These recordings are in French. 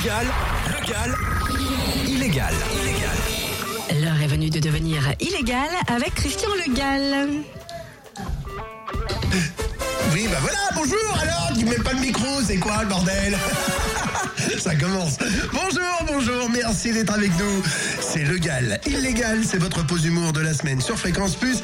Légal, légal, illégal, illégal. L'heure est venue de devenir illégale avec Christian Le Gall. Oui, bah voilà, bonjour alors, tu mets pas le micro, c'est quoi le bordel? Ça commence. Bonjour, bonjour, merci d'être avec nous. C'est Le Gal. Illégal, c'est votre pause humour de la semaine sur Fréquence Plus,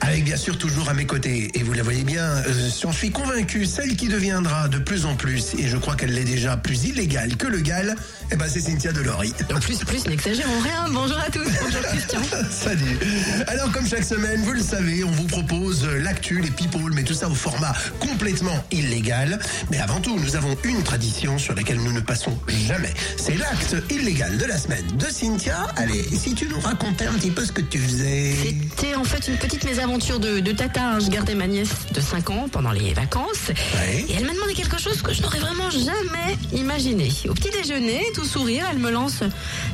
avec bien sûr toujours à mes côtés. Et vous la voyez bien, euh, j'en suis convaincu, celle qui deviendra de plus en plus, et je crois qu'elle l'est déjà plus illégale que Le Gal, eh ben c'est Cynthia Delory. En plus, plus, n'exagérons rien. Bonjour à tous. Bonjour Christian. Salut. Alors comme chaque semaine, vous le savez, on vous propose euh, l'actu, les people, mais tout ça au format complètement illégal. Mais avant tout, nous avons une tradition sur laquelle nous ne passons jamais. C'est l'acte illégal de la semaine de Cynthia. Allez, si tu nous racontais un petit peu ce que tu faisais. C'était en fait une petite mésaventure de, de tata. Je gardais ma nièce de 5 ans pendant les vacances. Ouais. Et elle m'a demandé quelque chose que je n'aurais vraiment jamais imaginé. Au petit déjeuner, tout sourire, elle me lance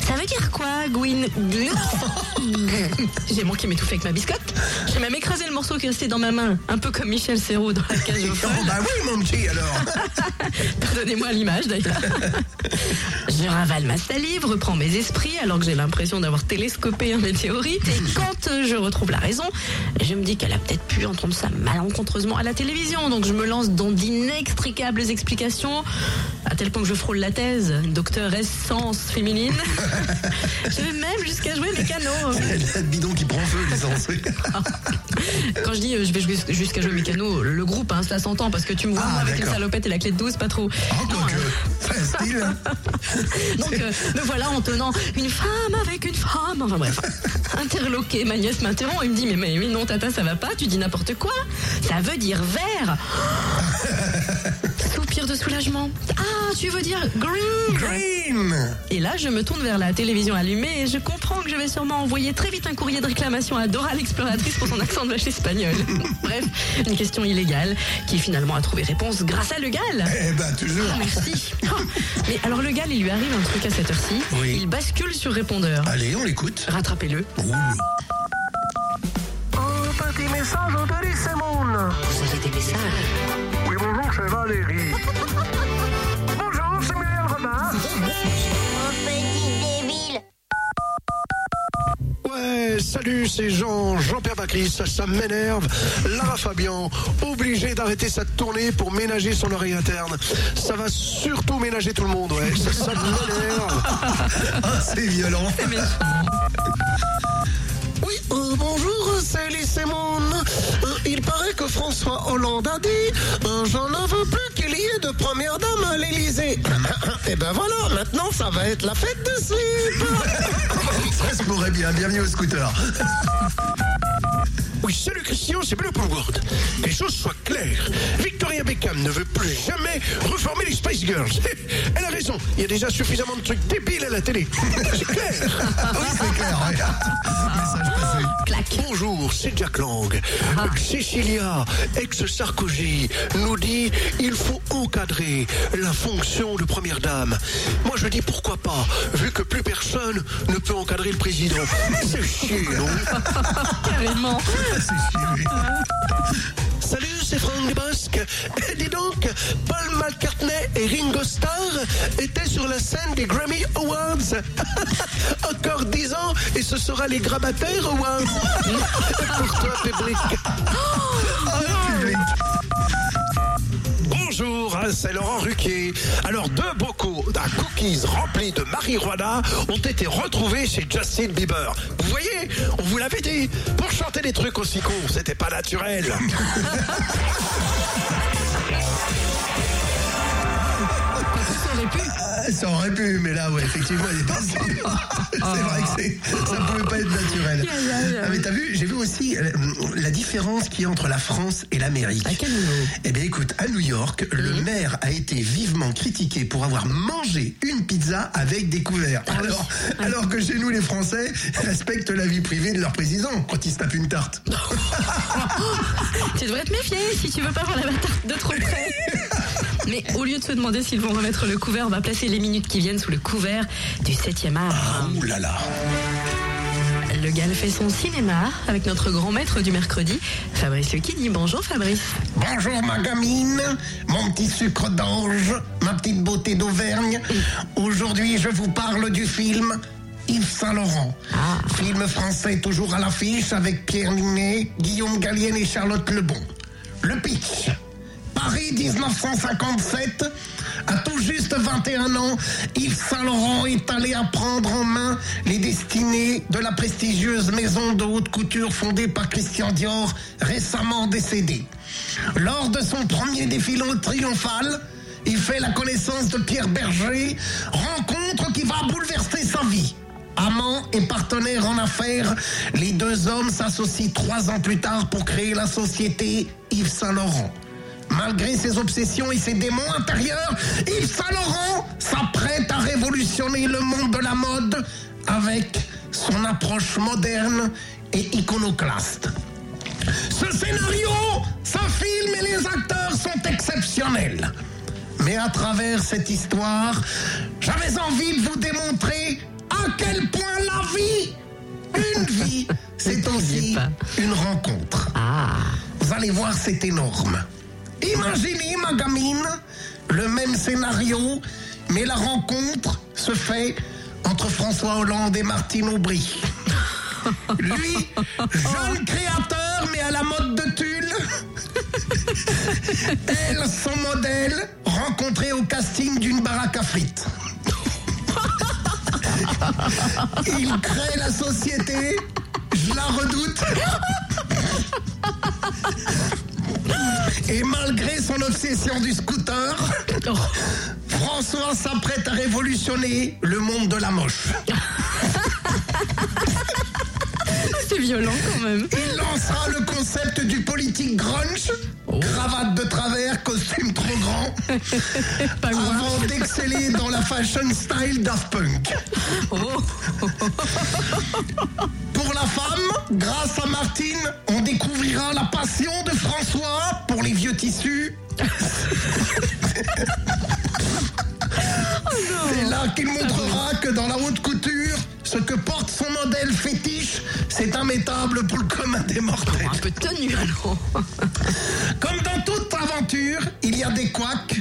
Ça veut dire quoi, Gwyn? J'ai manqué m'étouffer avec ma biscotte. J'ai même écrasé le morceau qui restait dans ma main, un peu comme Michel Serrault dans la cage Oh, bah oui, mon petit, alors. Pardonnez-moi l'image d'ailleurs. je ravale ma salive, reprends mes esprits alors que j'ai l'impression d'avoir télescopé un météorite. Et quand euh, je retrouve la raison, je me dis qu'elle a peut-être pu entendre ça malencontreusement à la télévision. Donc je me lance dans d'inextricables explications, à tel point que je frôle la thèse, docteur essence féminine. je vais même jusqu'à jouer mécano. Le bidon qui prend feu, l'essence. Quand je dis euh, je vais jus- jusqu'à jouer mécano, le groupe, hein, ça s'entend parce que tu me vois Ah, moi, avec une d'accord. salopette et la clé de 12, pas trop. Oh, Non, hein. Donc euh, me voilà en tenant une femme avec une femme. Enfin bref, interloqué, ma nièce m'interrompt et me dit mais, mais, mais non tata ça va pas, tu dis n'importe quoi. Ça veut dire vert. Soupir de soulagement. Ah tu veux dire green. Green. Et là je me tourne vers la télévision allumée et je comprends que je vais sûrement envoyer très vite un courrier de réclamation à Dora l'exploratrice pour son accent de vache espagnol. bref, une question illégale qui finalement a trouvé réponse grâce à Le Gall. Eh ben, toujours. Ah, merci. Oh, Mais alors le gars, il lui arrive un truc à cette heure-ci. Oui. Il bascule sur répondeur. Allez, on l'écoute. Rattrapez-le. Ouh. Un petit message. Vous avez des messages. C'est Valérie. bonjour, c'est Muriel Robin. petit débile. Ouais, salut, c'est Jean, Jean-Pierre Bacry, ça, ça m'énerve. Lara Fabian, obligé d'arrêter sa tournée pour ménager son oreille interne. Ça va surtout ménager tout le monde, ouais. Ça, ça m'énerve. Ah, c'est violent. A dit euh, J'en en veux plus qu'il y ait de première dame à l'Élysée. Et ben voilà, maintenant ça va être la fête de slip. Ça se pourrait bien. Bienvenue au scooter. Oui, salut Christian, c'est Bleu World. Que les choses soient claires. Victoria Beckham ne veut plus jamais reformer les Spice Girls. Elle a raison, il y a déjà suffisamment de trucs débiles à la télé. C'est clair. Oui, c'est clair. ouais. Message passé. Clac. Bonjour, c'est Jack Lang. Cécilia, ex-Sarkozy, nous dit il faut encadrer la fonction de première dame. Moi je dis pourquoi pas, vu que plus personne ne peut encadrer le président. C'est chier, non? Carrément. Salut, c'est Franck Dubosc. Eh, dis donc, Paul McCartney et Ringo Starr étaient sur la scène des Grammy Awards. Encore 10 ans et ce sera les Grabataires Awards. Pour toi, public. Ah, c'est Laurent Ruquier. Alors, deux bocaux d'un cookies remplis de marijuana ont été retrouvés chez Justin Bieber. Vous voyez, on vous l'avait dit, pour chanter des trucs aussi cons, c'était pas naturel. Ça aurait pu, mais là, ouais, effectivement, il est passé. c'est vrai que c'est, ça pouvait pas être naturel. Ah, mais t'as vu, j'ai vu aussi euh, la différence qu'il y a entre la France et l'Amérique. À quel niveau? Eh bien, écoute, à New York, le maire a été vivement critiqué pour avoir mangé une pizza avec des couverts. Ah oui. alors, alors que chez nous, les Français respectent la vie privée de leur président quand ils se tapent une tarte. Tu devrais te méfier si tu veux pas voir la bataille de trop près. Mais au lieu de se demander s'ils vont remettre le couvert, on va placer les minutes qui viennent sous le couvert du 7e art. Ouh là là. Le Gall fait son cinéma avec notre grand maître du mercredi, Fabrice Luchini. Bonjour Fabrice. Bonjour ma gamine, mon petit sucre d'orge, ma petite beauté d'Auvergne. Aujourd'hui, je vous parle du film Yves Saint-Laurent. Film français toujours à l'affiche avec Pierre Ninet, Guillaume Gallienne et Charlotte Lebon. Le pitch. Paris 1957. À tout juste 21 ans, Yves Saint-Laurent est allé à prendre en main les destinées de la prestigieuse maison de haute couture fondée par Christian Dior, récemment décédé. Lors de son premier défilé triomphal, il fait la connaissance de Pierre Berger, rencontre qui va bouleverser sa vie. Amants et partenaires en affaires, les deux hommes s'associent trois ans plus tard pour créer la société Yves Saint-Laurent. Malgré ses obsessions et ses démons intérieurs, Yves Saint-Laurent s'apprête à révolutionner le monde de la mode avec son approche moderne et iconoclaste. Ce scénario, ce film et les acteurs sont exceptionnels. Mais à travers cette histoire, j'avais envie de vous démontrer à quel point la vie, une vie, c'est aussi une rencontre. Ah, Vous allez voir, c'est énorme. Imaginez, ma gamine, le même scénario, mais la rencontre se fait entre François Hollande et Martine Aubry. Lui, jeune créateur, mais à la mode de tulle. Elle, son modèle, rencontré au casting d'une baraque à frites. Il crée la société, je la redoute. Et malgré son obsession du scooter, François s'apprête à révolutionner le monde de la moche. c'est violent quand même. Il lancera le concept du politique grunge, cravate de travers, costume trop grand, Pas avant d'exceller dans la fashion style Daft Punk. Oh, grâce à Martine, on découvrira la passion de François pour les vieux tissus. C'est là qu'il montrera que dans la haute couture, ce que porte son modèle fétiche, c'est immétable pour le commun des mortels. un peu de tenue alors. Comme dans toute aventure, il y a des couacs.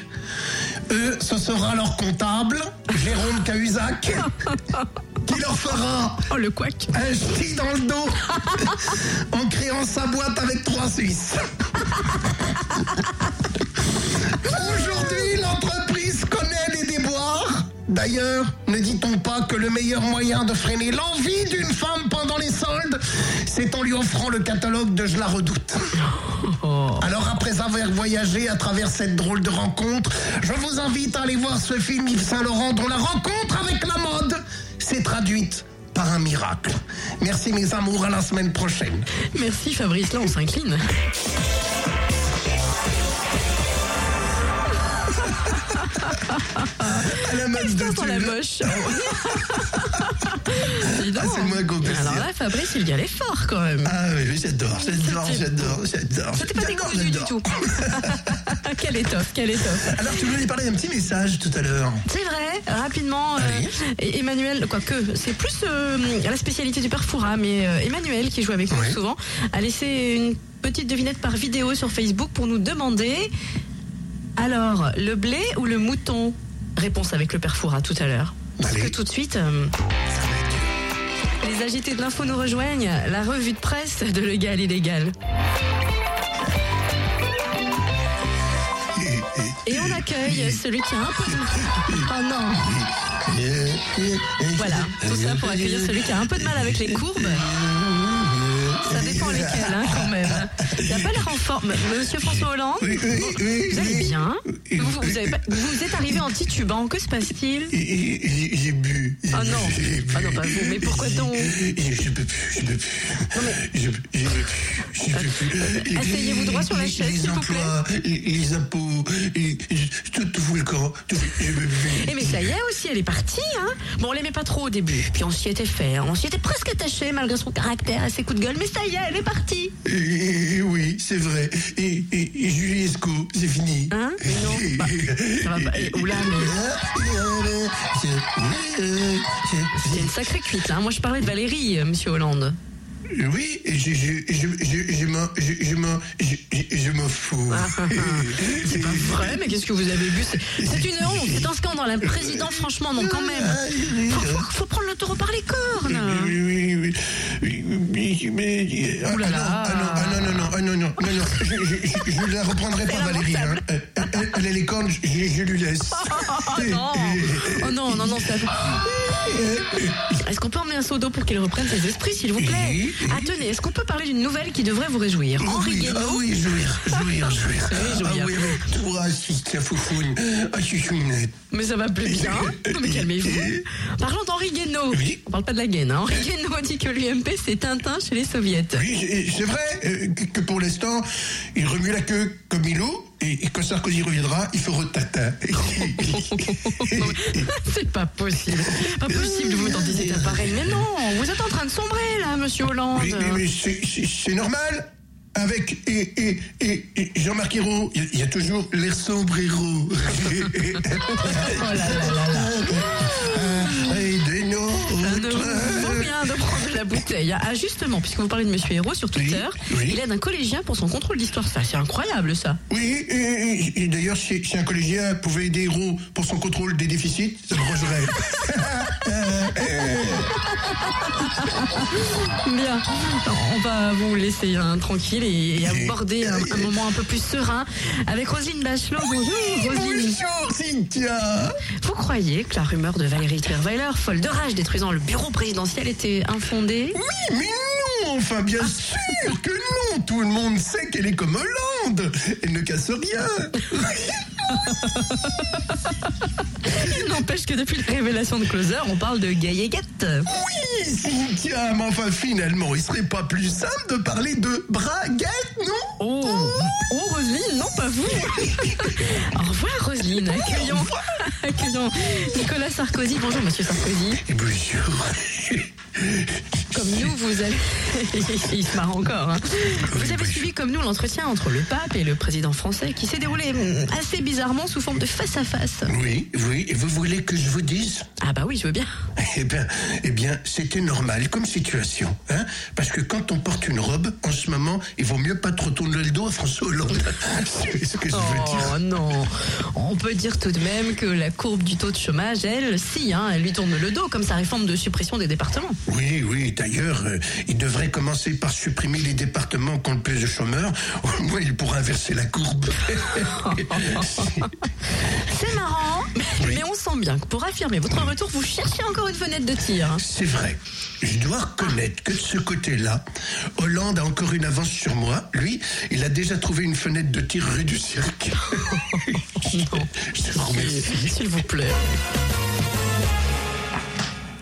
Eux, ce sera leur comptable, Jérôme Cahuzac, qui leur fera Oh le couac. un ch'ti dans le dos en créant sa boîte avec trois Suisses. Aujourd'hui, l'entreprise connaît les déboires. D'ailleurs, ne dit-on pas que le meilleur moyen de freiner l'envie d'une femme pendant les soldes, c'est en lui offrant le catalogue de Je la redoute Alors après avoir voyagé à travers cette drôle de rencontre, je vous invite à aller voir ce film Yves Saint-Laurent dont la rencontre avec la traduite par un miracle. Merci mes amours, à la semaine prochaine. Merci Fabrice, là on s'incline. À la mode de Sans la moche? Dis donc. Ah, c'est moins complexe. Alors là, Fabrice, il y allait fort quand même. Ah oui, oui, j'adore, j'adore, j'adore, j'adore. C'était pas J'adore, du j'adore. tout. quelle étoffe, quelle étoffe. Alors tu voulais parler d'un petit message tout à l'heure. C'est vrai, rapidement, euh, et- Emmanuel, quoique c'est plus euh, la spécialité du père Foura, mais euh, Emmanuel, qui joue avec nous Oui. souvent, a laissé une petite devinette par vidéo sur Facebook pour nous demander alors, le blé ou le mouton? Réponse avec le père Foura tout à l'heure. Parce que tout de suite, euh, les agités de l'info nous rejoignent, la revue de presse de Légal Illégal. Et on accueille celui qui a un peu de... Oh non Voilà, tout ça pour accueillir celui qui a un peu de mal avec les courbes. Lesquelles, hein, quand même. Il n'a pas l'air en forme. Monsieur François Hollande, Oui, oui, oui, vous allez bien vous, vous, oui. avez pas- vous êtes arrivé en titubant, que se passe-t-il J'ai bu. Ah non. Ah non, pas vous, mais pourquoi donc Je peux plus, je peux plus. Je, je peux plus, je peux plus. Asseyez-vous droit sur la chaise, s'il vous plaît. les, les impôts, et, tout, tout fout le camp. Tout, je peux plus. Eh mais ça y est aussi, elle est partie. Hein bon, on l'aimait pas trop au début, puis on s'y était fait. hein. On s'y était presque attaché malgré son caractère et ses coups de gueule. Mais ça y est, elle est Et- et oui, c'est vrai. Et, et, et Julie Esco, c'est fini. Hein Mais non, bah, ça va pas. Eh, oula, mais- Euh, C'est une sacrée cuite, là. Moi, je parlais de Valérie, euh, monsieur Hollande. Oui, je, je, je, je, je m'en, je, je m'en, je, je- je m'en fous. C'est pas vrai, mais qu'est-ce que vous avez bu C'est une honte, c'est un scandale. Un président, franchement, non, quand même. Faut, faut- prendre le taureau par les cornes. Oui, oui, oui, mais, ah, ah, non, ah non, ah non, non, non, ah non, non, je, je la reprendrai pas, Valérie. Hein. Elle, a les cornes, je, je lui laisse. Oh non Oh non, non, non, ça... Est-ce qu'on peut emmener un seau d'eau pour qu'il reprenne ses esprits, s'il vous plaît? Ah, tenez, est-ce qu'on peut parler d'une nouvelle qui devrait vous réjouir Henri oui, Guénaud ah oui, jouir, jouir, jouir. Oui, jouir. Ah oui, avec toi, si ta foufoune, ah, chouchounette. Mais ça va plus bien. Non, mais calmez-vous. Parlons d'Henri Guénaud. Oui. On parle pas de la gaine. Hein. Henri Guénaud dit que l'UMP, c'est Tintin chez les soviets. Oui, c'est- vrai euh, que, pour l'instant, il remue la queue comme Milo, et, et quand Sarkozy reviendra, il fera tata. c'est pas possible. Pas possible de vous tenter cet appareil. Mais non, vous êtes en train de sombrer, là, monsieur Hollande. Mais, mais c'est- normal. Avec et, et, et, et Jean-Marc Ayrault, il y a- il y, a toujours l'air sombrero. Oh là là là là. De prendre la bouteille. Ah, justement, puisque vous parlez de Monsieur Hérault sur Twitter, Oui, oui. il aide un collégien pour son contrôle d'histoire. Ça, c'est incroyable, ça. Oui, et, et- et d'ailleurs, si, si un collégien pouvait aider Hérault pour son contrôle des déficits, ça me. Bien. On va vous laisser hein, tranquille et, et aborder un, un moment un peu plus serein avec Roselyne Bachelot. Bonjour, Roselyne. Bonjour, Cynthia Vous croyez que la rumeur de Valérie Trierweiler, folle de rage détruisant le bureau présidentiel, était infondée? Oui, mais non, enfin bien sûr que non. Tout le monde sait qu'elle est comme Hollande. Elle ne casse rien. Il n'empêche que depuis la révélation de Closer, on parle de gailléguette. Oui, Cynthia, mais enfin finalement, il serait pas plus simple de parler de braguette, non Oh, oh Roselyne, non pas vous. Au revoir Roselyne, accueillons, accueillons Nicolas Sarkozy. Bonjour Monsieur Sarkozy. Bonjour. Comme nous, vous avez... Il se marre encore. hein. Vous avez suivi comme nous l'entretien entre le pape et le président français qui s'est déroulé hum, assez bizarrement sous forme de face-à-face. Oui, oui, et vous voulez que je vous dise? Ah bah oui, je veux bien. Eh bien, eh bien, c'était normal comme situation, hein Parce que quand on porte une robe, en ce moment, il vaut mieux pas trop tourner le dos à François Hollande. C'est ce que je veux dire. Oh non On peut dire tout de même que la courbe du taux de chômage, elle, si, hein, elle lui tourne le dos comme sa réforme de suppression des départements. Oui, oui, d'ailleurs, euh, il devrait commencer par supprimer les départements qui ont le plus de chômeurs. Au moins, il pourra inverser la courbe. C'est marrant, mais on sent bien que pour affirmer votre retour, vous cherchez encore une fenêtre de tir. hein. C'est vrai. Je dois reconnaître que de ce côté-là, Hollande a encore une avance sur moi. Lui, il a déjà trouvé une fenêtre de tir rue du cirque. je te remercie. S'il vous plaît.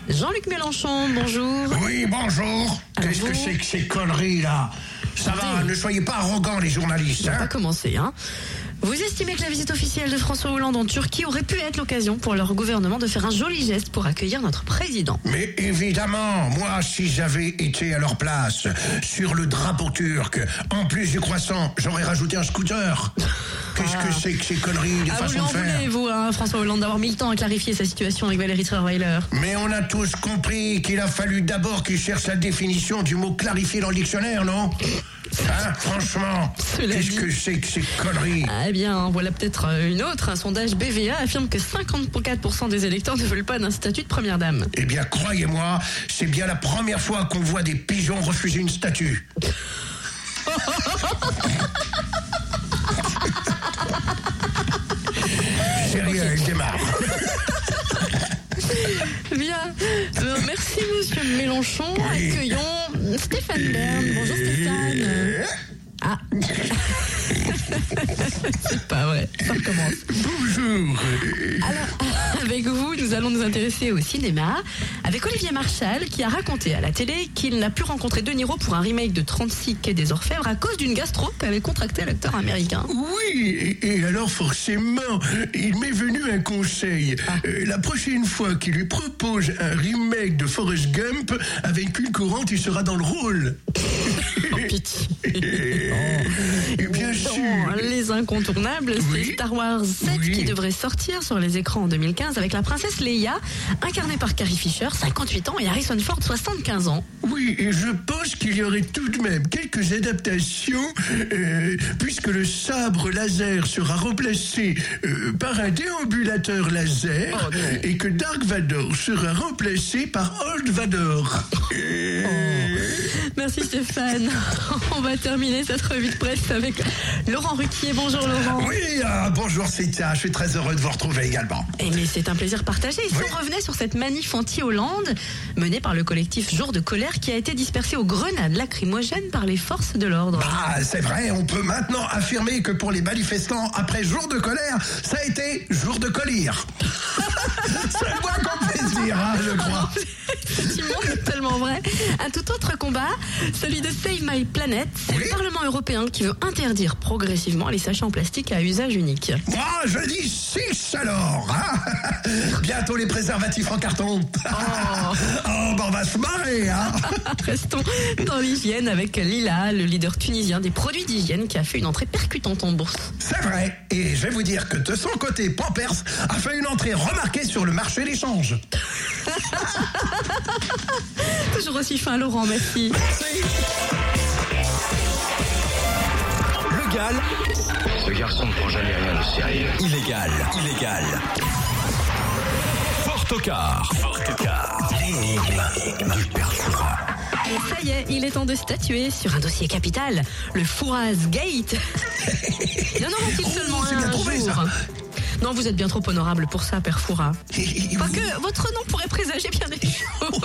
Jean-Luc Mélenchon, bonjour. Oui, bonjour. Alors Qu'est-ce que c'est que ces conneries là? Ça va, ne soyez pas arrogants les journalistes. On va Hein commencer. Hein. Vous estimez que la visite officielle de François Hollande en Turquie aurait pu être l'occasion pour leur gouvernement de faire un joli geste pour accueillir notre président Mais évidemment, moi, si j'avais été à leur place, sur le drapeau turc, en plus du croissant, j'aurais rajouté un scooter. Qu'est-ce que c'est que ces conneries de Ah, vous façon en de faire voulez, vous, hein, François Hollande, d'avoir mis le temps à clarifier sa situation avec Valérie Trierweiler Mais on a tous compris qu'il a fallu d'abord qu'il cherche la définition du mot clarifié dans le dictionnaire, non? Hein, franchement, qu'est-ce que c'est que ces conneries? Ah eh bien, voilà peut-être euh, une autre. Un sondage BVA affirme que 54% des électeurs ne veulent pas d'un statut de première dame. Eh bien, croyez-moi, c'est bien la première fois qu'on voit des pigeons refuser une statue. Sérieux, elle démarre. Bien. Euh, merci, monsieur Mélenchon. Accueillons Stéphane Bern. Bonjour, Stéphane. Ah. C'est pas vrai. Ça recommence. Bonjour. Alors, avec vous, nous allons nous intéresser au cinéma avec Olivier Marchal qui a raconté à la télé qu'il n'a pu rencontrer De Niro pour un remake de 36 Quai des Orfèvres à cause d'une gastro qu'avait contracté l'acteur américain. Oui, et, et alors forcément, il m'est venu un conseil. Euh, la prochaine fois qu'il lui propose un remake de Forrest Gump avec une courante, il sera dans le rôle. Oh, pitié. Et bien sûr. Les incontournables, Oui. c'est Star Wars 7 Oui. qui devrait sortir sur les écrans en 2015 avec la princesse Leia, incarnée par Carrie Fisher, 58 ans, et Harrison Ford, 75 ans. Oui, et je pense qu'il y aurait tout de même quelques adaptations, euh, puisque le sabre laser sera remplacé euh, par un déambulateur laser, Oh, et que Dark Vador sera remplacé par Old Vador. Euh, Merci Stéphane. On va terminer cette revue de presse avec Laurent Ruquier. Bonjour Laurent. Oui, ah, bonjour Cynthia, je suis très heureux de vous retrouver également. Eh mais c'est un plaisir partagé. Si Oui. on revenait sur cette manif anti-Hollande menée par le collectif Jour de colère qui a été dispersée aux grenades lacrymogènes par les forces de l'ordre. Ah, c'est vrai, on peut maintenant affirmer que pour les manifestants, après jour de colère, ça a été jour de colère. c'est hein, je crois. Effectivement, c'est tellement vrai. Un tout autre combat, celui de Save My Planet. C'est Oui. le Parlement européen qui veut interdire progressivement les sachets en plastique à usage unique. Moi, je dis six alors. hein. Bientôt les préservatifs en carton. Oh, ben on va se marrer. Hein. Restons dans l'hygiène avec Lila, le leader tunisien des produits d'hygiène qui a fait une entrée percutante en bourse. C'est vrai. Et je vais vous dire que de son côté, Pampers a fait une entrée remarquée sur le marché des changes. Toujours aussi fin, Laurent, merci. Le Gall, Ce garçon ne prend jamais rien de sérieux. illégal, illégal. Fort au quart. Fort au quart. L'énigme du père ça y est, il est temps de statuer sur un dossier capital, le Fouras Gate. Il y en aura-t-il Oh, seulement un trouvé, jour ça. Non, vous êtes bien trop honorable pour ça, Père Fouras. Et- et Pas vous- que votre nom pourrait présager bien des choses.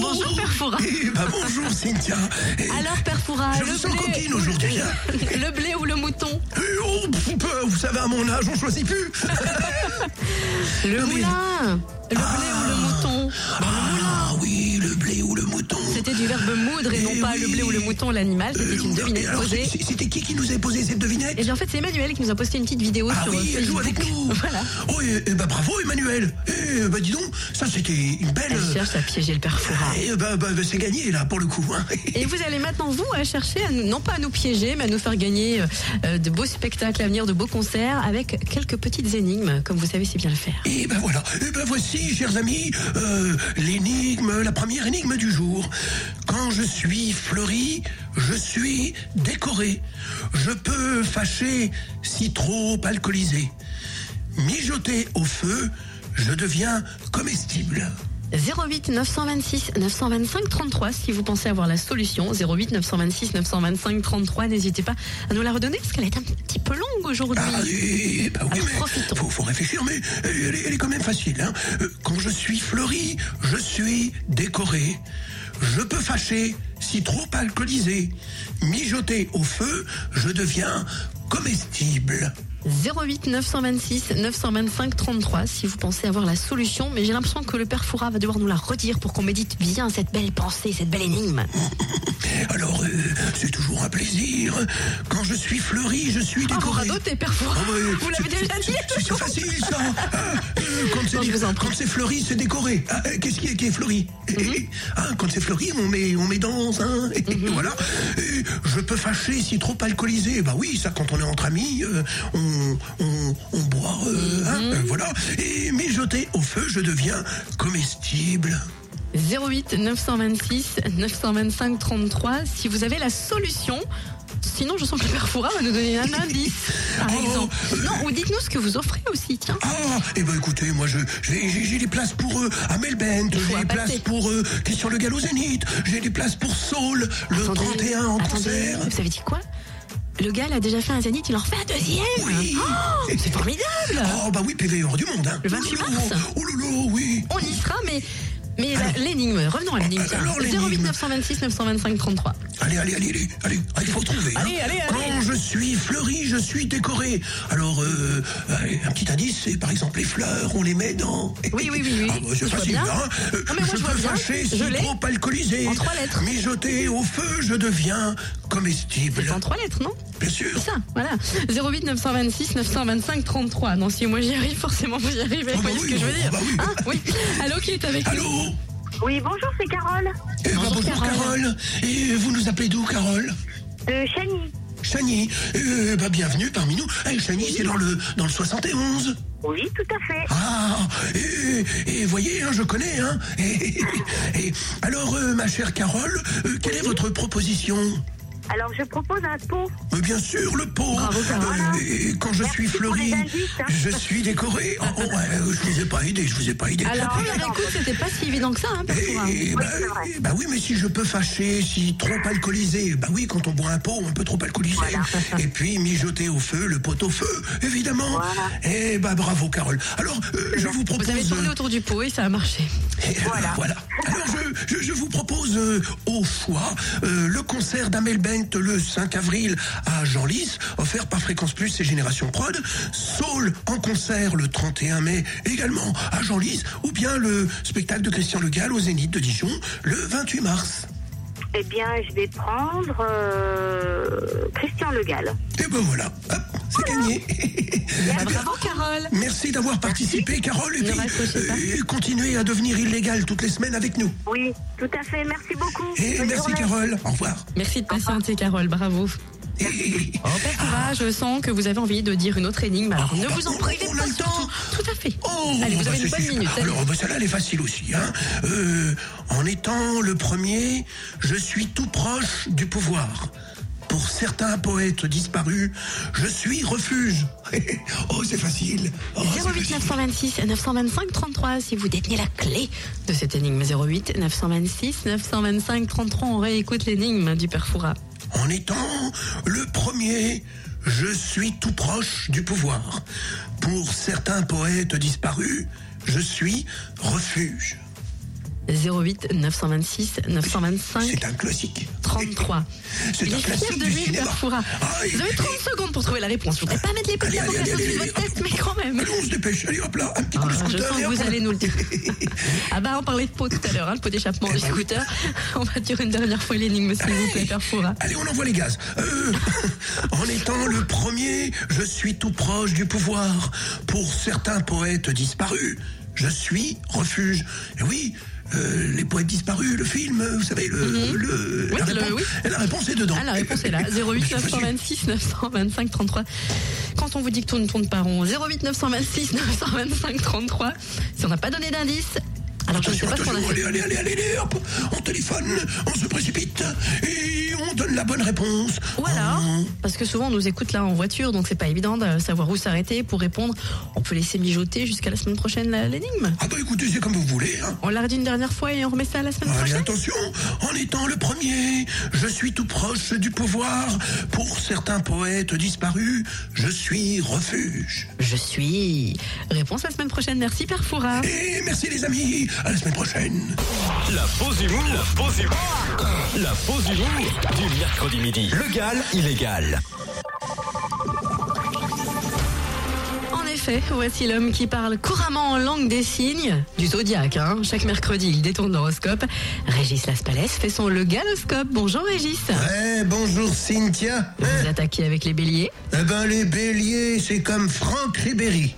Bonjour, Père Fouras. Eh ben, bonjour Cynthia. Eh, Alors, Père Fouras, Je le vous sens blé... coquine aujourd'hui, hein. le blé ou le mouton eh, oh, pff, vous savez, à mon âge, on choisit plus. Le mais- moulin Le blé ou le C'était du verbe moudre et non Eh pas le blé ou le mouton, l'animal. C'était Euh, une et devinette alors, posée. C'était qui qui nous a posé cette devinette? Et bien en fait, c'est Emmanuel qui nous a posté une petite vidéo Ah sur oui, elle joue Facebook. avec nous. Voilà. Oh, et, et bah bravo Emmanuel. Et bah dis donc, ça c'était une belle. Elle cherche à piéger le père Fouras. Et bah, bah, bah, c'est gagné là pour le coup. hein. Et vous allez maintenant, vous, à chercher, à nous- non pas à nous piéger, mais à nous faire gagner euh, euh, de beaux spectacles à venir, de beaux concerts, avec quelques petites énigmes, comme vous savez si bien le faire. Et ben voilà, et ben voici, chers amis, euh, l'énigme, la première énigme du jour. Quand je suis fleuri, je suis décoré. Je peux fâcher si trop alcoolisé. Mijoté au feu, je deviens comestible. 08 926 925 33 si vous pensez avoir la solution. 08 926 925 33. N'hésitez pas à nous la redonner parce qu'elle est un petit peu longue aujourd'hui. Ah, et, bah oui, mais profitons. faut, faut réfléchir, mais elle est, elle est quand même facile. Hein. Euh, Quand je suis fleuri, je suis décoré. Je peux fâcher si trop alcoolisé. Mijoté au feu, je deviens comestible. 08 926 925 33 si vous pensez avoir la solution. Mais j'ai l'impression que le père Foura va devoir nous la redire pour qu'on médite bien cette belle pensée, cette belle énigme. Alors, euh, c'est toujours un plaisir. Quand je suis fleuri, je suis Ah, vous décoré. radotez, père Foura. Ah ouais, Vous l'avez déjà dit. C'est facile ça. Euh, quand c'est fleuri, c'est décoré. Ah, euh, Qu'est-ce qui est, qui est fleuri Mhm. Ah, Quand c'est fleuri, on met, on met dans un. Et Voilà. Et je peux fâcher si trop alcoolisé. Bah oui, ça, quand on est entre amis, euh, on, on, on boit. euh, hein, Mhm. euh, voilà. Et mijoté au feu, je deviens comestible. 08 926 925 33 si vous avez la solution. Sinon, je sens que le père Foura va nous donner un indice, par Oh. exemple. Non, ou dites-nous ce que vous offrez aussi, tiens. Ah, eh ben écoutez, moi je j'ai des places pour euh, Amel Bent, j'ai des places pour euh, Christian Le Gallo Zénith, j'ai des places pour Saul le Attendez, 31 en attendez, concert. Vous avez dit quoi? Le gars, a déjà fait un zénith, il en refait un deuxième Oui. Oh, C'est formidable Oh bah oui, PV hors du monde. Hein. Le 28 Oh là mars. Oh là, oui. On y sera, mais... Mais la- l'énigme, revenons à l'énigme. tiens. Alors, 08 l'énigme. 926 925 33. Allez, allez, allez, allez, allez, ah, il faut trouver. hein. Allez, allez, allez. Quand je suis fleuri, je suis décoré. Alors, euh, allez, un petit indice, c'est par exemple les fleurs, on les met dans. Oui, oui, oui, oui. Ah, bah, c'est facile, bien. hein. Euh, Non, mais moi, je je peux bien. fâcher Je si l'ai. trop alcoolisé. En trois lettres. Mijoté au feu, je deviens comestible. C'est en trois lettres, non? Bien sûr. C'est ça, voilà. 08 926 925 33. Non, si moi j'y arrive, forcément vous y arrivez. Ah Vous bah voyez ce oui, que je veux ah dire bah oui. Hein oui. Allô, qui est avec nous? Allô Oui, bonjour, c'est Carole Eh ben, Bonjour, bonjour Carole. Carole. Et vous nous appelez d'où Carole? De Chagny. Chagny. Euh, bah, bienvenue parmi nous. Eh, Chagny, c'est dans le, dans le 71. Oui, tout à fait. Ah, et, et voyez, hein, je connais. Hein. Et, et- alors, euh, ma chère Carole, euh, quelle est votre proposition? Alors, je propose un pot. Mais bien sûr, le pot. Bravo, Carole. Euh, et quand je Merci suis fleuri, hein. je suis décoré. Oh, oh, ouais, je vous ai pas aidé, je vous ai pas aidé. Alors, alors, écoute, c'était pas si évident que ça, hein, Perfora. Et, bah, c'est vrai. eh, bah oui, mais si je peux fâcher, si trop alcoolisé, bah oui, quand on boit un pot, on peut trop alcooliser. Et puis mijoter au feu, le pot au feu, évidemment. Voilà. Et bah bravo, Carole. Alors, euh, je vous propose. Vous avez tourné autour du pot et ça a marché. et, euh, voilà. Alors, je, je- je vous propose euh, au choix euh, le concert d'Amel Bent le 5 avril à Genlis, offert par Fréquence Plus et Génération Prod. Soul en concert le 31 mai également à Genlis, ou bien le spectacle de Christian Le Gall au Zénith de Dijon le 28 mars. Eh bien, je vais prendre euh, Christian Le Gall. Et ben voilà, hop, c'est gagné. Bah, bravo, Carole. Merci d'avoir participé, Carole, et puis euh, continuez à devenir illégal toutes les semaines avec nous. Oui, tout à fait. Merci beaucoup. Et Bonne merci, journée. Carole. Au revoir. Merci de patienter, Carole. Bravo. Et- Oh, je sens que vous avez envie de dire une autre énigme. Alors, ne bah, vous en on- privez on a pas le temps. Tout à fait. Oh, Allez, vous bah, avez une c'est bonne super. minute. Alors, bah, celle-là, elle est facile aussi. Hein. Euh, en étant le premier, je suis tout proche du pouvoir. Pour certains poètes disparus, je suis refuge. oh, c'est facile. Oh, c'est 08 facile. 926 925 33 si vous détenez la clé de cette énigme 08 926 925 33 on réécoute l'énigme du Perfora. En étant le premier, je suis tout proche du pouvoir. Pour certains poètes disparus, je suis refuge. 08 926 925 C'est un classique. 33. C'est un classique de du lui. Ah, Vous avez 30 secondes pour trouver la réponse. Je voudrais pas mettre les petits de allez, votre test, mais quand même. Allez, on se dépêche. Allez, hop là, un petit coup de Ah, je scooter. sens et que vous allez nous le dire. Ah bah on parlait de pot tout à l'heure, hein, le pot d'échappement du Eh ben scooter. On va dire une dernière fois l'énigme s'il vous plaît, Perfora. Allez, on envoie les gaz. Euh, en étant le premier, je suis tout proche du pouvoir. Pour certains poètes disparus, je suis refuge. Et oui, euh, les poètes disparus, le film, vous savez, le, le- Mhm. Oui, la, le- réponse, oui. la réponse est dedans. Ah, la réponse est là. 08 Je suis facile. 926 925 33. Quand on vous dit que tout ne tourne pas rond, 08 926 925 33. Si on n'a pas donné d'indice, alors je ne sais pas ce qu'on a fait. allez, allez, allez, allez, hop, on téléphone, on se précipite et on donne la bonne réponse. Voilà, Oh. parce que souvent on nous écoute là en voiture, donc c'est pas évident de savoir où s'arrêter pour répondre. On peut laisser mijoter jusqu'à la semaine prochaine l'énigme. Ah bah écoutez, c'est comme vous voulez. Hein. On l'a redit une dernière fois et on remet ça la semaine Allez, prochaine. attention, en étant le premier, je suis tout proche du pouvoir. Pour certains poètes disparus, je suis refuge. Je suis. Réponse la semaine prochaine. Merci Perfora. Et merci les amis, à la semaine prochaine. La pause humour. La pause humour. La pause humour du mercredi midi. Legal, illégal. En effet, voici l'homme qui parle couramment en langue des signes, du zodiaque. Hein. Chaque mercredi, il détourne l'horoscope. Régis Laspalès fait son le galoscope. Bonjour Régis. Eh, bonjour Cynthia. Vous attaquez avec les béliers? Eh ben les béliers, c'est comme Franck Ribéry.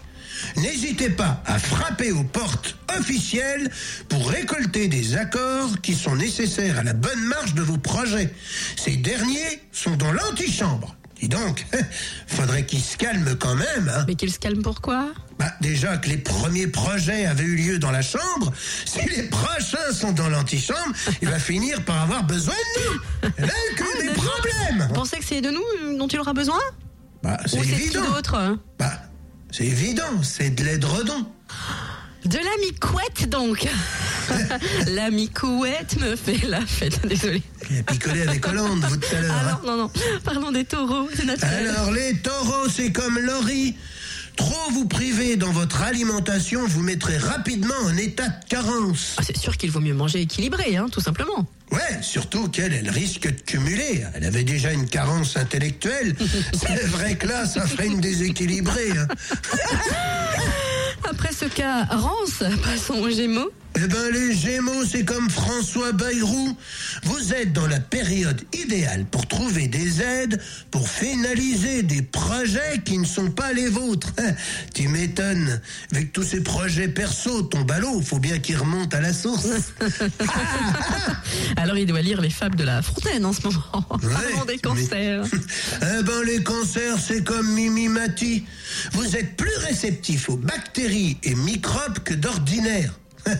N'hésitez pas à frapper aux portes officielles pour récolter des accords qui sont nécessaires à la bonne marche de vos projets. Ces derniers sont dans l'antichambre. Dis donc, faudrait qu'ils se calment quand même. Hein. Mais qu'il se calme pourquoi? Bah, déjà que les premiers projets avaient eu lieu dans la chambre, si les prochains sont dans l'antichambre, il va finir par avoir besoin de nous. A que des problèmes. Vous pensez que c'est de nous euh, dont il aura besoin? Bah, c'est Ou c'est qui évident. d'autre hein? Bah, c'est évident, c'est de l'édredon. De l'ami couette donc. l'ami couette me fait la fête. Désolé. Il a picolé avec Hollande, vous, tout à l'heure. Ah hein. non, non, non. Parlons des taureaux. C'est naturel. Alors, les taureaux, c'est comme Laurie. Trop vous priver dans votre alimentation vous mettrez rapidement en état de carence. Ah, c'est sûr qu'il vaut mieux manger équilibré, hein, tout simplement. Ouais, surtout qu'elle, elle risque de cumuler. Elle avait déjà une carence intellectuelle. C'est vrai que là, ça ferait une déséquilibrée. hein. Après ce cas rance, passons aux gémeaux. Eh ben, les Gémeaux, c'est comme François Bayrou. Vous êtes dans la période idéale pour trouver des aides, pour finaliser des projets qui ne sont pas les vôtres. Tu m'étonnes. Avec tous ces projets perso tombent à l'eau, faut bien qu'ils remontent à la source. Alors il doit lire les fables de la Fontaine en ce moment. Parlons des mais- cancers. Eh ben, les cancers, c'est comme Mimi Mati. Vous êtes plus réceptifs aux bactéries et microbes que d'ordinaire.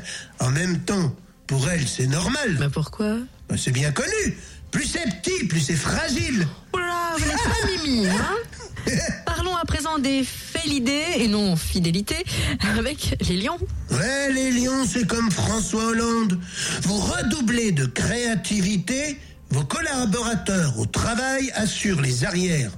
En même temps, pour elle, c'est normal. Bah pourquoi Ben, C'est bien connu. Plus c'est petit, plus c'est fragile. Oh là, vous n'êtes pas Mimi, hein Parlons à présent des félidés et non fidélité avec les lions. Ouais, les lions, c'est comme François Hollande. Vous redoublez de créativité, vos collaborateurs au travail assurent les arrières.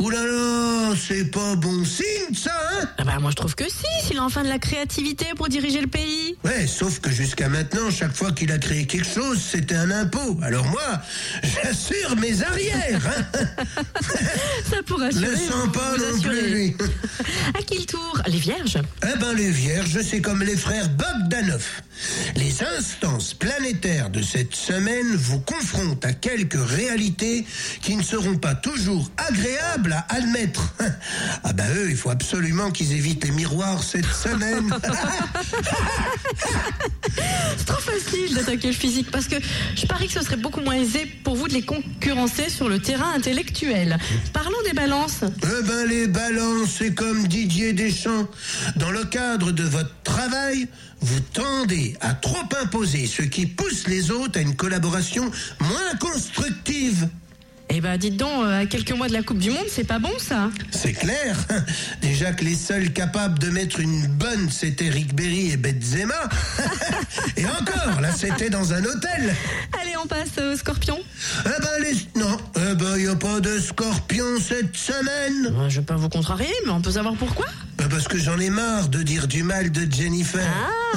Ouh là là, c'est pas bon signe, ça, hein? Ah bah moi je trouve que si, s'il a enfin de la créativité pour diriger le pays. Ouais, sauf que jusqu'à maintenant, chaque fois qu'il a créé quelque chose, c'était un impôt. Alors moi, j'assure mes arrières, hein Ça pourra assurer. Le sens pas non plus. À qui le tour? Les vierges? Eh ben les vierges, c'est comme les frères Bogdanov. Les instances planétaires de cette semaine vous confrontent à quelques réalités qui ne seront pas toujours agréables à admettre. Ah ben eux, il faut absolument qu'ils évitent les miroirs cette semaine. C'est trop facile d'attaquer le physique parce que je parie que ce serait beaucoup moins aisé pour vous de les concurrencer sur le terrain intellectuel. Parlons des balances. Eh ben les balances, c'est comme Didier Deschamps. Dans le cadre de votre travail, vous tendez à trop imposer, ce qui pousse les autres à une collaboration moins constructive. Eh ben dites donc, euh, à quelques mois de la Coupe du Monde, c'est pas bon ça C'est clair. Déjà que les seuls capables de mettre une bonne, c'était Rick Berry et Benzema. et encore, là, c'était dans un hôtel. Allez, on passe au scorpion. Eh ben, les... Non, eh ben, y a pas de scorpion cette semaine. Euh, Je vais pas vous contrarier, mais on peut savoir pourquoi Ben, parce que j'en ai marre de dire du mal de Jennifer.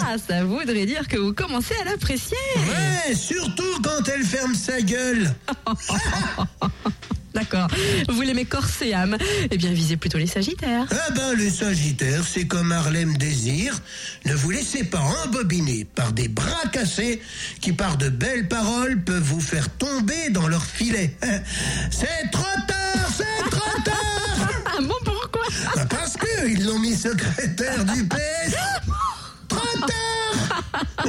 Ah, ça voudrait dire que vous commencez à l'apprécier. Ouais, surtout quand elle ferme sa gueule. D'accord. Vous l'aimez corps et âme. Eh bien, visez plutôt les sagittaires. Ah ben, les Sagittaires, c'est comme Harlem Désir. Ne vous laissez pas embobiner par des bras cassés qui, par de belles paroles, peuvent vous faire tomber dans leur filet. C'est trop tard, c'est trop tard Ah bon, pourquoi? Ben, Parce que ils l'ont mis secrétaire du PS.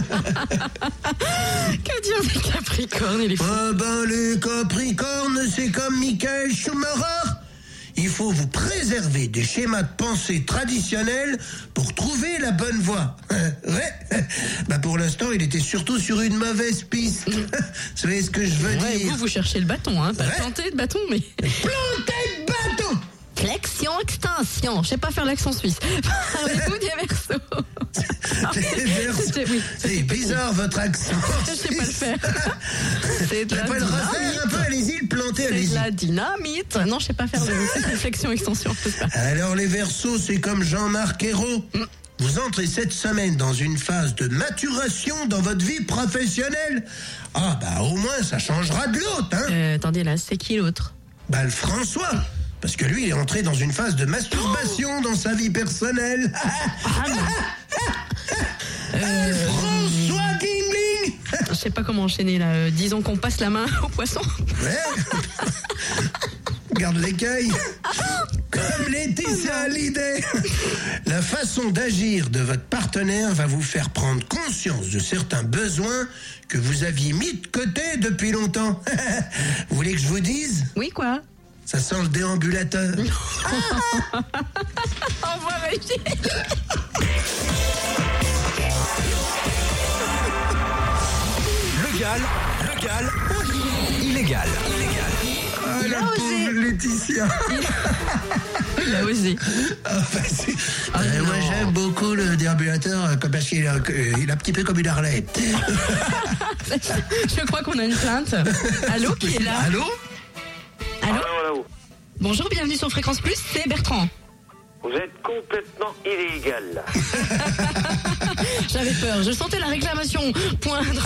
Que dire des capricornes et les Ah ben, les Capricornes, c'est comme Michael Schumacher. Il faut vous préserver des schémas de pensée traditionnels pour trouver la bonne voie. Ouais. Bah pour l'instant, il était surtout sur une mauvaise piste. Vous savez ce que je veux Ouais, dire vous, vous cherchez le bâton, hein. Pas Ouais. planter de bâton, mais. Planter de bâton Flexion, extension. Je sais pas faire l'accent suisse. Parlez-vous des versos. Oui. C'est bizarre votre accent. Je sais pas le faire. C'est de la le dynamite. un peu, allez-y, le planter, C'est de allez-y. la dynamite. Non, je sais pas faire de flexion, extension. Alors les Verseaux, c'est comme Jean-Marc Ayrault. Vous entrez cette semaine dans une phase de maturation dans votre vie professionnelle. Ah bah au moins ça changera de l'autre, hein Euh, attendez, là, c'est qui l'autre? Bah le François parce que lui, il est entré dans une phase de masturbation dans sa vie personnelle. Ah non. François Gingling Je sais pas comment enchaîner là. Euh, disons qu'on passe la main au poisson. Ouais. Garde l'écueil. Comme Laetitia Hallyday. La façon d'agir de votre partenaire va vous faire prendre conscience de certains besoins que vous aviez mis de côté depuis longtemps. vous voulez que je vous dise? Oui, quoi? Ça sent le déambulateur. Au revoir, Régis. Légal, légal, illégal. Ah, Il la a osé. Laetitia. Il a osé. Ah, bah, c'est- Ah, Euh, moi non. j'aime beaucoup le déambulateur euh, comme- parce qu'il a, euh, il a un petit peu comme une Harley. Je crois qu'on a une plainte. Allô, qui est là? Allô? Bonjour, bienvenue sur Fréquence Plus, c'est Bertrand. Vous êtes complètement illégal. J'avais peur, je sentais la réclamation poindre.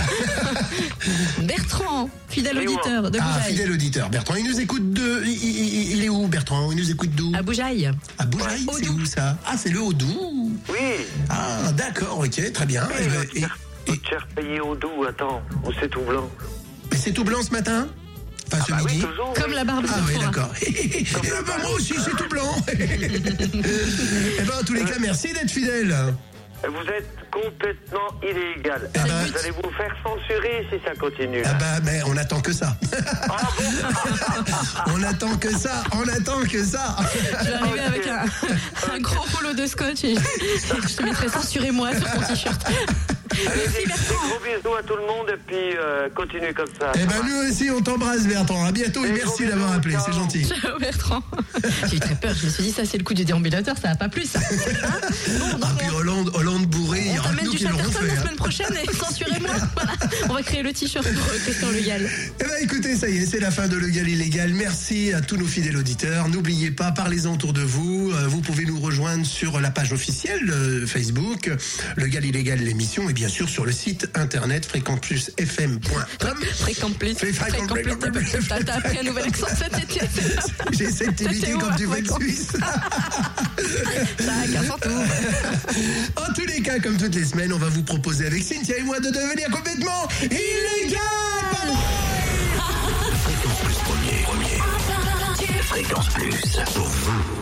Bertrand, fidèle auditeur de Ah, Boujaï. fidèle auditeur. Bertrand, il nous écoute de. Il, il- il est où, Bertrand? Il nous écoute d'où? À Boujaï. À Boujaï, c'est Haut-Doubs. où ça? Ah, c'est le Haut-Doubs. Oui. Ah, d'accord, ok, très bien. Oui, et, payée au doux, attends, c'est tout blanc Mais c'est tout blanc ce matin? Enfin, ce Bah oui, toujours. Comme oui. la barbe Ah de oui, d'accord. Eh ben, moi aussi, c'est tout blanc. Eh ben, en tous les cas, merci d'être fidèle. Vous êtes complètement illégal. Ah bah. Vous allez vous faire censurer si ça continue. Ah bah, mais on attend que ça. Ah bon On attend que ça. On attend que ça. Je vais arriver avec un, un grand rouleau de scotch et je, je te mettrai censurez-moi sur ton t-shirt. Allez, Merci des, des Bertrand. gros bisous à tout le monde et puis euh, continuez comme ça. Eh ça ben, va nous aussi, on t'embrasse, Bertrand. À bientôt et Et merci d'avoir appelé. C'est gentil. Ciao Bertrand. J'ai eu très peur, je me suis dit ça c'est le coup du déambulateur, ça va pas plus. Hein bon, donc Ah, puis Hollande, Hollande bourré, il y du Chatterton la hein. semaine prochaine et censurez-moi. Voilà. On va créer le t-shirt pour euh, Christian Le Gall. Eh ben écoutez, ça y est, c'est la fin de Le Gal Illégal. Merci à tous nos fidèles auditeurs. N'oubliez pas, parlez-en autour de vous. Euh, Vous pouvez nous rejoindre sur la page officielle de Facebook, Le Gal Illégal, l'émission, et bien sûr sur le site internet fréquenteplusfm.com. Fréquent plus. Fais fréquent Fréquent plus. plus. T'as- appris un nouvel accent cet été. J'essaie de t'imiter C'était où, comme le fréquent Suisse. En tous les cas, comme toutes les semaines, on va vous proposer avec Cynthia et moi de devenir complètement illégal. Fréquence Plus premier. Premier. Fréquence Plus pour vous.